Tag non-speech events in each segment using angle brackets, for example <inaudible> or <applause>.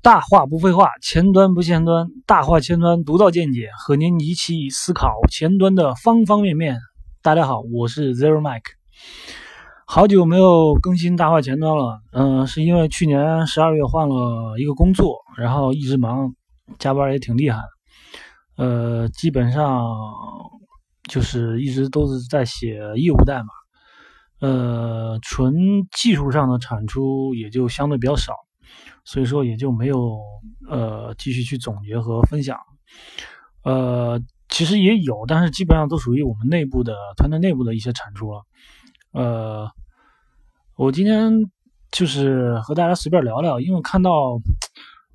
大话不废话，前端不前端，大话前端独到见解，和您一起思考前端的方方面面。大家好，我是 Zero Mike，好久没有更新大话前端了。嗯，是因为去年十二月换了一个工作，然后一直忙，加班也挺厉害。呃，基本上就是一直都是在写业务代码，呃，纯技术上的产出也就相对比较少。所以说也就没有呃继续去总结和分享，呃其实也有，但是基本上都属于我们内部的团队内部的一些产出了。呃，我今天就是和大家随便聊聊，因为看到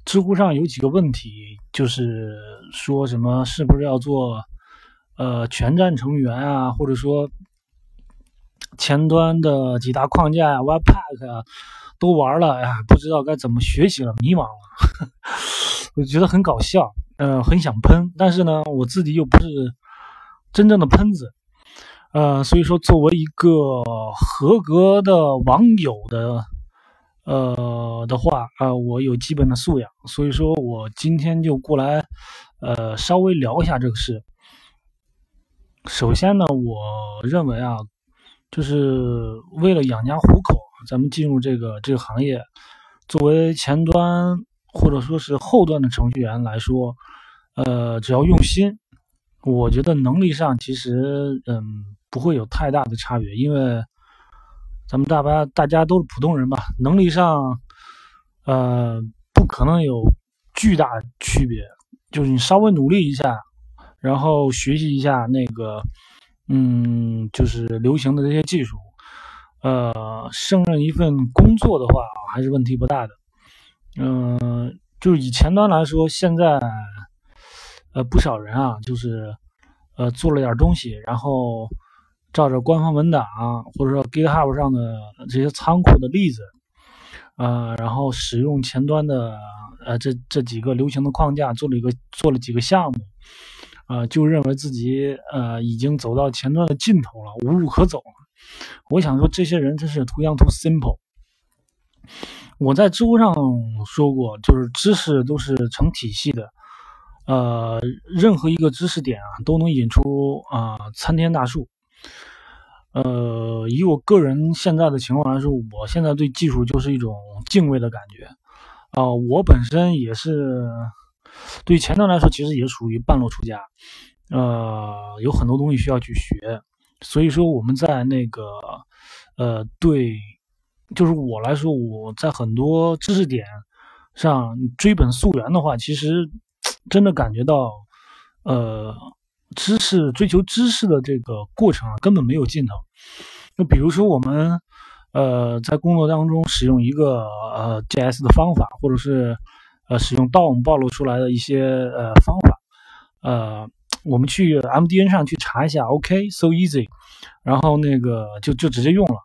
知乎上有几个问题，就是说什么是不是要做呃全站成员啊，或者说前端的几大框架呀，Webpack 啊。都玩了，哎呀，不知道该怎么学习了，迷茫了，<laughs> 我觉得很搞笑，嗯，很想喷，但是呢，我自己又不是真正的喷子，呃，所以说作为一个合格的网友的，呃的话，啊，我有基本的素养，所以说我今天就过来，呃，稍微聊一下这个事。首先呢，我认为啊，就是为了养家糊口。咱们进入这个这个行业，作为前端或者说是后端的程序员来说，呃，只要用心，我觉得能力上其实嗯不会有太大的差别，因为咱们大家大家都是普通人吧，能力上呃不可能有巨大区别，就是你稍微努力一下，然后学习一下那个嗯就是流行的这些技术。呃，胜任一份工作的话，还是问题不大的。嗯，就是以前端来说，现在呃不少人啊，就是呃做了点东西，然后照着官方文档或者说 GitHub 上的这些仓库的例子，呃，然后使用前端的呃这这几个流行的框架做了一个做了几个项目，啊，就认为自己呃已经走到前端的尽头了，无路可走了。我想说，这些人真是 too young too simple。我在知乎上说过，就是知识都是成体系的，呃，任何一个知识点啊，都能引出啊参天大树。呃，以我个人现在的情况来说，我现在对技术就是一种敬畏的感觉。啊，我本身也是对前端来说，其实也属于半路出家，呃，有很多东西需要去学。所以说，我们在那个，呃，对，就是我来说，我在很多知识点上追本溯源的话，其实真的感觉到，呃，知识追求知识的这个过程啊，根本没有尽头。就比如说，我们呃在工作当中使用一个呃 JS 的方法，或者是呃使用 DOM 暴露出来的一些呃方法，呃。我们去 MDN 上去查一下，OK，so easy，然后那个就就直接用了，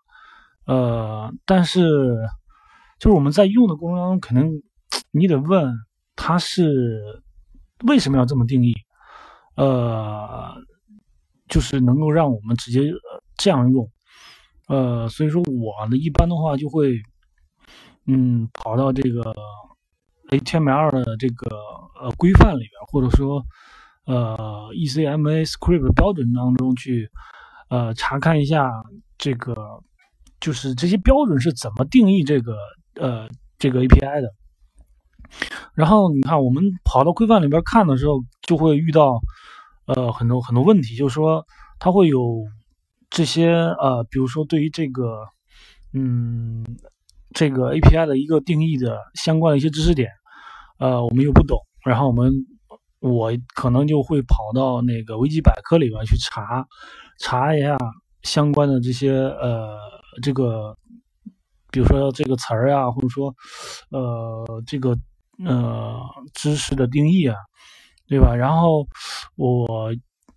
呃，但是就是我们在用的过程当中，可能你得问他是为什么要这么定义，呃，就是能够让我们直接这样用，呃，所以说我呢一般的话就会，嗯，跑到这个 HTML 的这个呃规范里边，或者说。呃，ECMA script 标准当中去，呃，查看一下这个，就是这些标准是怎么定义这个，呃，这个 API 的。然后你看，我们跑到规范里边看的时候，就会遇到，呃，很多很多问题，就是说它会有这些，呃，比如说对于这个，嗯，这个 API 的一个定义的相关的一些知识点，呃，我们又不懂，然后我们。我可能就会跑到那个维基百科里边去查，查一下相关的这些呃这个，比如说这个词儿啊，或者说呃这个呃知识的定义啊，对吧？然后我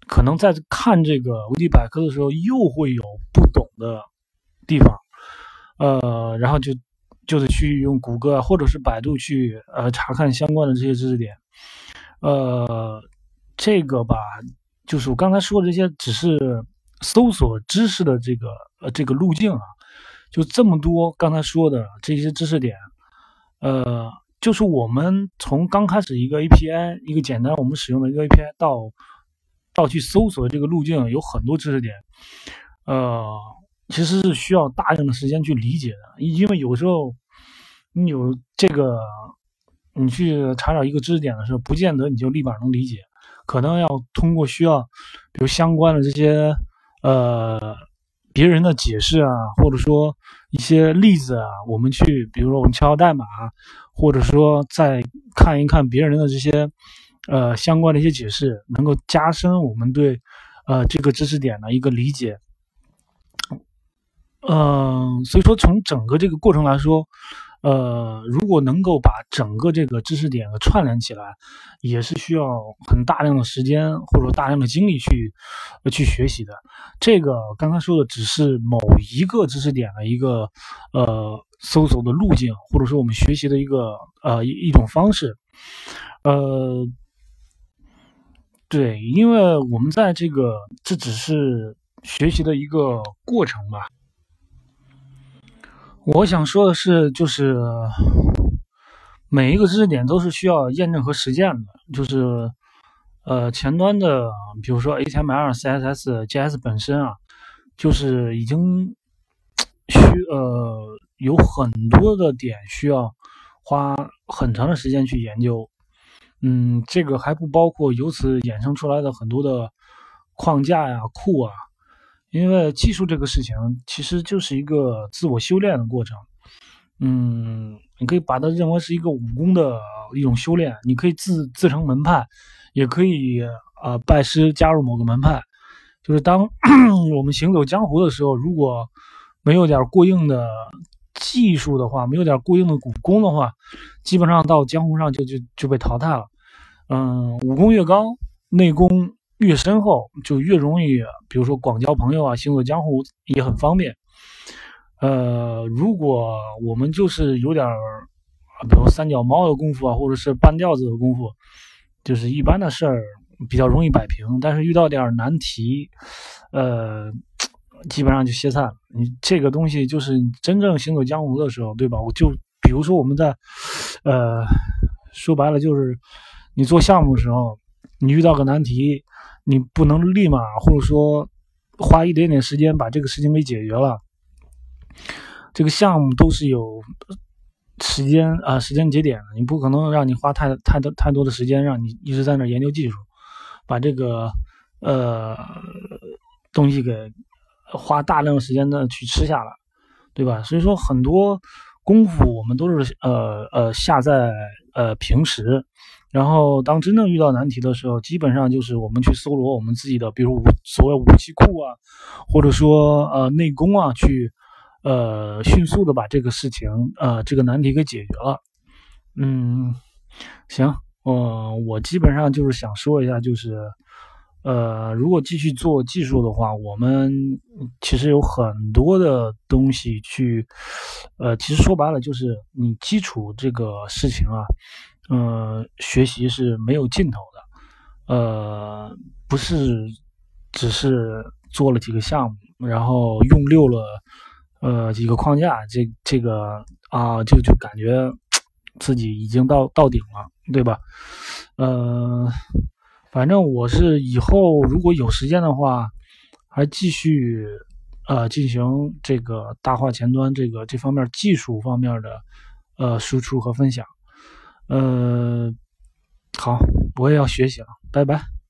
可能在看这个维基百科的时候，又会有不懂的地方，呃，然后就就得去用谷歌或者是百度去呃查看相关的这些知识点。呃，这个吧，就是我刚才说的这些，只是搜索知识的这个呃这个路径啊，就这么多。刚才说的这些知识点，呃，就是我们从刚开始一个 API，一个简单我们使用的一个 API 到到去搜索这个路径，有很多知识点，呃，其实是需要大量的时间去理解的，因为有时候你有这个，你去查找一个知识点的时候，不见得你就立马能理解，可能要通过需要，比如相关的这些呃别人的解释啊，或者说一些例子啊，我们去，比如说我们敲敲代码，或者说再看一看别人的这些。呃，相关的一些解释能够加深我们对呃这个知识点的一个理解。嗯，所以说从整个这个过程来说，呃，如果能够把整个这个知识点串联起来，也是需要很大量的时间或者大量的精力去去学习的。这个刚才说的只是某一个知识点的一个呃搜索的路径，或者说我们学习的一个呃一一种方式，呃。对，因为我们在这个这只是学习的一个过程吧。我想说的是，就是每一个知识点都是需要验证和实践的。就是呃，前端的，比如说 HTML、CSS、JS 本身啊，就是已经需呃有很多的点需要花很长的时间去研究。嗯，这个还不包括由此衍生出来的很多的框架呀、库啊，因为技术这个事情其实就是一个自我修炼的过程。嗯，你可以把它认为是一个武功的一种修炼，你可以自自成门派，也可以呃拜师加入某个门派。就是当 <clears throat> 我们行走江湖的时候，如果没有点过硬的技术的话，没有点过硬的武功的话，基本上到江湖上就就就被淘汰了。嗯，武功越高，内功越深厚，就越容易，比如说广交朋友啊，行走江湖也很方便。呃，如果我们就是有点儿，比如三脚猫的功夫啊，或者是半吊子的功夫，就是一般的事儿比较容易摆平，但是遇到点难题，呃，基本上就歇菜了。你这个东西就是真正行走江湖的时候，对吧？我就比如说我们在，呃，说白了就是。你做项目的时候，你遇到个难题，你不能立马或者说花一点点时间把这个事情给解决了。这个项目都是有时间啊，时间节点的，你不可能让你花太太多太多的时间，让你一直在那研究技术，把这个呃东西给花大量的时间的去吃下来，对吧？所以说很多功夫我们都是呃呃下在呃平时。然后，当真正遇到难题的时候，基本上就是我们去搜罗我们自己的，比如所谓武器库啊，或者说呃内功啊，去呃迅速的把这个事情呃这个难题给解决了。嗯，行，我我基本上就是想说一下，就是呃如果继续做技术的话，我们其实有很多的东西去，呃，其实说白了就是你基础这个事情啊。呃，学习是没有尽头的，呃，不是只是做了几个项目，然后用溜了呃几个框架，这这个啊，就就感觉自己已经到到顶了，对吧？呃，反正我是以后如果有时间的话，还继续呃进行这个大话前端这个这方面技术方面的呃输出和分享。呃，好，我也要学习了，拜拜。